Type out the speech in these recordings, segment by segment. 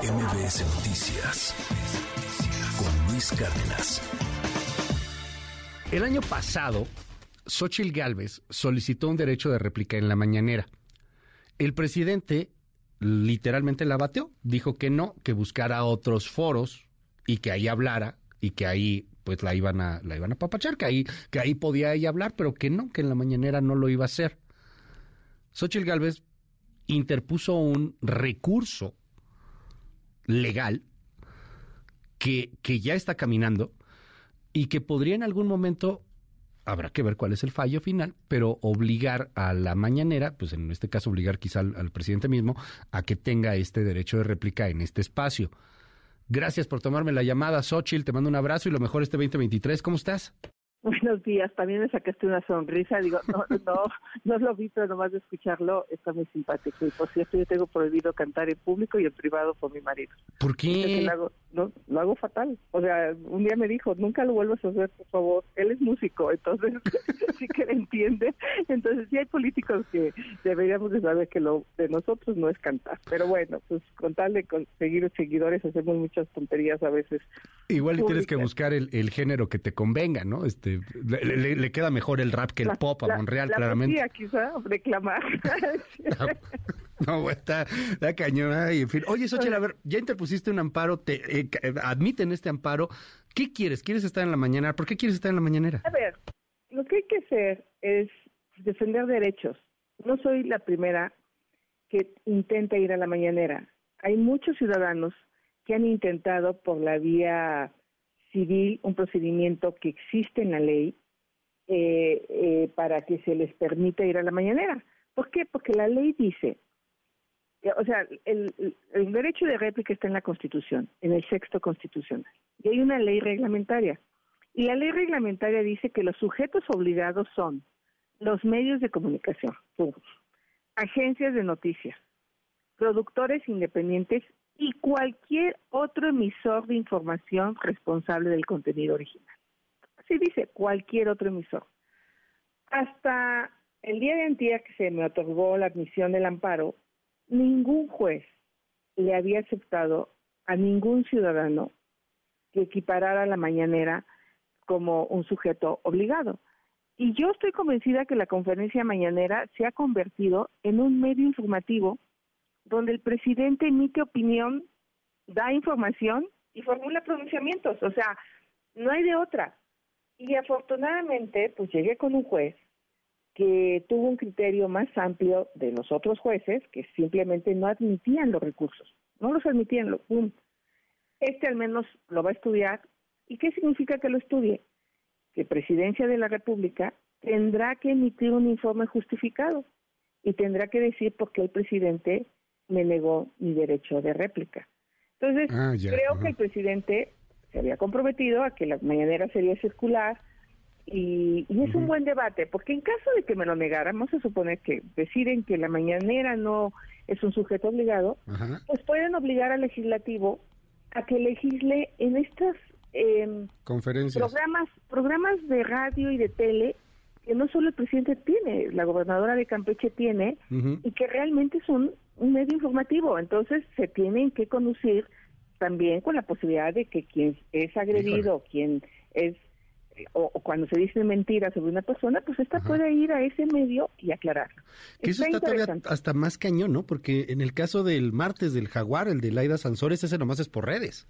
MBS Noticias con Luis Cárdenas. El año pasado, Xochitl Gálvez solicitó un derecho de réplica en la mañanera. El presidente literalmente la bateó, dijo que no, que buscara otros foros y que ahí hablara y que ahí pues la iban a la iban a papachar, que ahí que ahí podía ella hablar, pero que no, que en la mañanera no lo iba a hacer. Xochitl Gálvez interpuso un recurso legal que, que ya está caminando y que podría en algún momento, habrá que ver cuál es el fallo final, pero obligar a la mañanera, pues en este caso obligar quizá al, al presidente mismo, a que tenga este derecho de réplica en este espacio. Gracias por tomarme la llamada, Xochitl, te mando un abrazo y lo mejor este 2023. ¿Cómo estás? Buenos días, también me sacaste una sonrisa, digo, no, no, no lo vi, pero nomás de escucharlo está muy simpático. Y por cierto, yo tengo prohibido cantar en público y en privado por mi marido. ¿Por qué? Lo hago, no, lo hago fatal. O sea, un día me dijo, nunca lo vuelvas a hacer, por favor. Él es músico, entonces sí que le entiende. Entonces sí hay políticos que deberíamos de saber que lo de nosotros no es cantar. Pero bueno, pues con tal de conseguir seguidores hacemos muchas tonterías a veces. Igual y tienes que buscar el, el, género que te convenga, ¿no? Este, le, le, le queda mejor el rap que el la, pop a la, Monreal, la claramente. Quizá, reclamar. no, está, está cañón. Ay, en fin. Oye, Xochitl, a ver, ya interpusiste un amparo, te eh, admiten este amparo. ¿Qué quieres? ¿Quieres estar en la mañana? ¿Por qué quieres estar en la mañanera? A ver, lo que hay que hacer es defender derechos. No soy la primera que intenta ir a la mañanera. Hay muchos ciudadanos que han intentado por la vía civil un procedimiento que existe en la ley eh, eh, para que se les permita ir a la mañanera. ¿Por qué? Porque la ley dice, o sea, el, el, derecho de réplica está en la Constitución, en el sexto constitucional, y hay una ley reglamentaria. Y la ley reglamentaria dice que los sujetos obligados son los medios de comunicación, agencias de noticias, productores independientes y cualquier otro emisor de información responsable del contenido original. Así dice, cualquier otro emisor. Hasta el día de antier que se me otorgó la admisión del amparo, ningún juez le había aceptado a ningún ciudadano que equiparara la mañanera como un sujeto obligado. Y yo estoy convencida que la conferencia mañanera se ha convertido en un medio informativo donde el presidente emite opinión, da información y formula pronunciamientos. O sea, no hay de otra. Y afortunadamente, pues llegué con un juez que tuvo un criterio más amplio de los otros jueces que simplemente no admitían los recursos, no los admitían, lo. Este al menos lo va a estudiar. ¿Y qué significa que lo estudie? Que Presidencia de la República tendrá que emitir un informe justificado y tendrá que decir por qué el presidente me negó mi derecho de réplica. Entonces, ah, ya, creo ajá. que el presidente se había comprometido a que la mañanera sería circular, y, y, es uh -huh. un buen debate, porque en caso de que me lo negaran, vamos a suponer que deciden que la mañanera no es un sujeto obligado, pues pueden obligar al legislativo a que legisle en estas eh, conferencias, programas, programas de radio y de tele que no solo el presidente tiene, la gobernadora de Campeche tiene, uh -huh. y que realmente son un medio informativo. Entonces se tienen que conducir también con la posibilidad de que quien es agredido, Híjole. quien es o, o, cuando se dice mentiras sobre una persona, pues esta Ajá. puede ir a ese medio y aclarar. Que está eso está todavía hasta más cañón, ¿no? Porque en el caso del martes del Jaguar, el de Laida Sansores, ese nomás es por redes.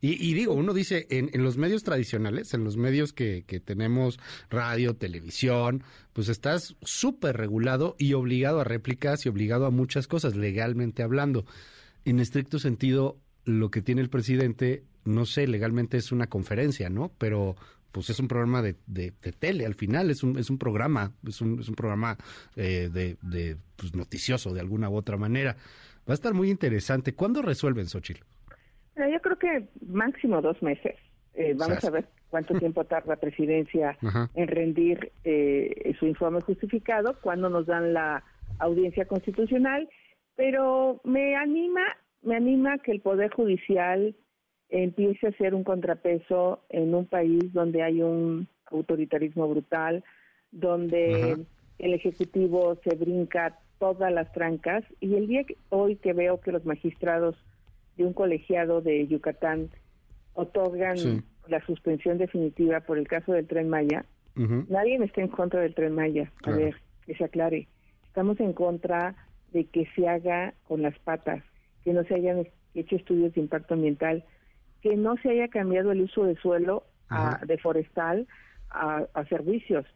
Y, digo, uno dice, en, en, los medios tradicionales, en los medios que, que tenemos radio, televisión, pues estás súper regulado y obligado a réplicas y obligado a muchas cosas, legalmente hablando. En estricto sentido, lo que tiene el presidente no sé, legalmente es una conferencia, ¿no? Pero pues es un programa de, de, de tele, al final es un, es un programa, es un, programa eh, de, de pues, noticioso de alguna u otra manera. Va a estar muy interesante. ¿Cuándo resuelven, Xochitl? Yo creo que máximo dos meses. Eh, vamos a ver cuánto tiempo tarda la presidencia Ajá. en rendir eh, su informe justificado, cuándo nos dan la audiencia constitucional, pero me anima, me anima que el Poder Judicial empiece a ser un contrapeso en un país donde hay un autoritarismo brutal, donde Ajá. el Ejecutivo se brinca todas las trancas y el día que, hoy que veo que los magistrados de un colegiado de Yucatán otorgan la suspensión definitiva por el caso del tren Maya, nadie está en contra del tren Maya. A ver, que se aclare. Estamos en contra de que se haga con las patas, que no se hayan hecho estudios de impacto ambiental, que no se haya cambiado el uso de suelo a, de forestal a, servicios.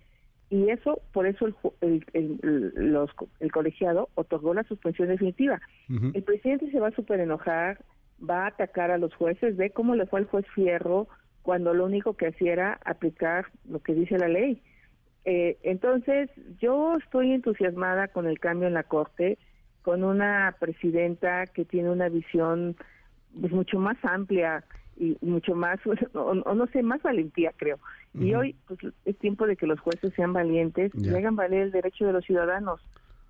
Y eso, por eso el, el, los, el colegiado otorgó la suspensión definitiva. El presidente se va a super enojar, va a atacar a los jueces, ve cómo le fue al juez Fierro cuando lo único que hacía era aplicar lo que dice la ley. Eh, entonces, yo estoy entusiasmada con el cambio en la Corte, con una presidenta que tiene una visión pues, mucho más amplia y mucho más, o, no sé, más valentía, creo. Y hoy pues, es tiempo de que los jueces sean valientes y hagan valer el derecho de los ciudadanos.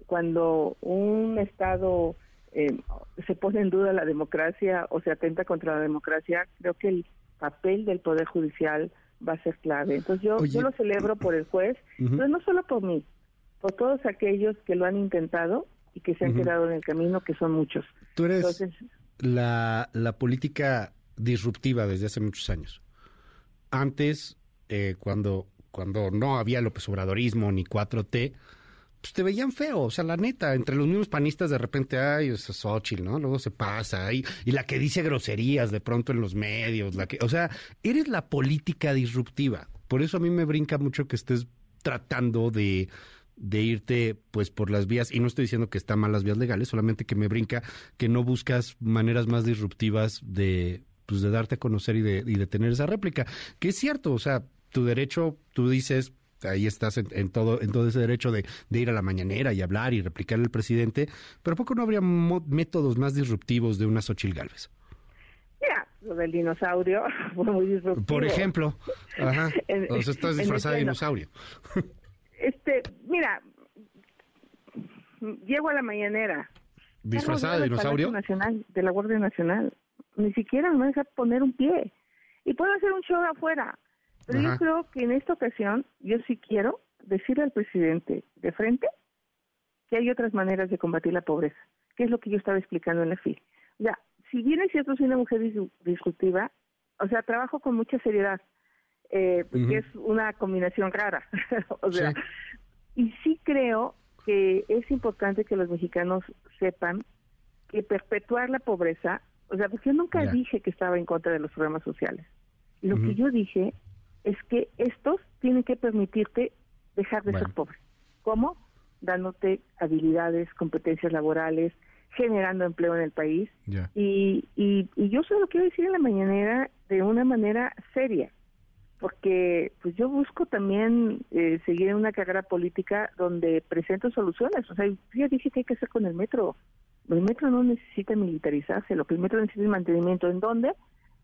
Cuando un Estado eh, se pone en duda la democracia o se atenta contra la democracia, creo que el papel del Poder Judicial va a ser clave. Entonces yo, yo lo celebro por el juez, pero no solo por mí, por todos aquellos que lo han intentado y que se han quedado en el camino, que son muchos. Tú eres la, la política disruptiva desde hace muchos años. Antes, eh, cuando, cuando no había López Obradorismo ni 4T, pues te veían feo, o sea, la neta, entre los mismos panistas de repente, ay, es Xochitl, ¿no? Luego se pasa, y, y la que dice groserías de pronto en los medios, la que, o sea, eres la política disruptiva. Por eso a mí me brinca mucho que estés tratando de, de irte pues por las vías, y no estoy diciendo que están mal las vías legales, solamente que me brinca que no buscas maneras más disruptivas de, pues de darte a conocer y de, y de tener esa réplica. Que es cierto, o sea, tu derecho, tú dices, ahí estás en, todo en todo ese derecho de, ir a la mañanera y hablar y replicar al presidente, pero poco no habría métodos más disruptivos de una Xochil Gálvez? Mira, lo del dinosaurio fue muy disruptivo. Por ejemplo, ajá, o sea, estás disfrazada de dinosaurio. este, mira, llego a la mañanera. ¿Disfrazada de dinosaurio? Nacional, de la Guardia Nacional. Ni siquiera me deja poner un pie. Y puedo hacer un show afuera pero yo creo que en esta ocasión yo sí quiero decirle al presidente de frente que hay otras maneras de combatir la pobreza, que es lo que yo estaba explicando en la FIL. Ya, si bien es cierto soy una mujer disruptiva, o sea, trabajo con mucha seriedad, eh, porque es una combinación rara. o sea, y sí creo que es importante que los mexicanos sepan que perpetuar la pobreza, o sea, porque yo nunca dije que estaba en contra de los programas sociales. Lo que yo dije es que estos tienen que permitirte dejar de ser pobre. ¿Cómo? Dándote habilidades, competencias laborales, generando empleo en el país. Y, y, yo solo quiero decir en la mañanera de una manera seria, porque pues yo busco también eh, seguir en una carrera política donde presento soluciones. O sea, ya dije que hay que hacer con el metro. El metro no necesita militarizarse, lo que el metro necesita es mantenimiento. ¿En dónde?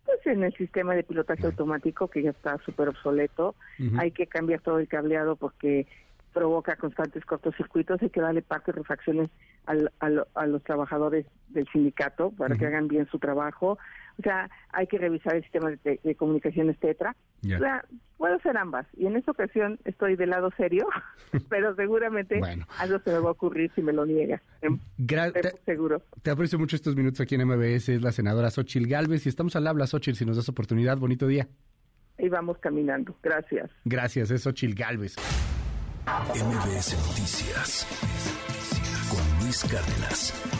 Pues en el sistema de pilotaje automático que ya está súper obsoleto, hay que cambiar todo el cableado porque provoca constantes cortocircuitos, hay que darle parte de refacciones al, a los trabajadores del sindicato para que hagan bien su trabajo. O sea, hay que revisar el sistema de, comunicaciones TETRA. O sea, puedo ser ambas. Y en esta ocasión estoy del lado serio, pero seguramente algo se me va a ocurrir si me lo niega. Em, seguro. Te aprecio mucho estos minutos aquí en MBS. Es la senadora Xochil Galvez y estamos al habla, Xochil, si nos das oportunidad. Bonito día. Y vamos caminando. Gracias. Gracias, es Xochil Galvez. MBS Noticias con Luis Cárdenas.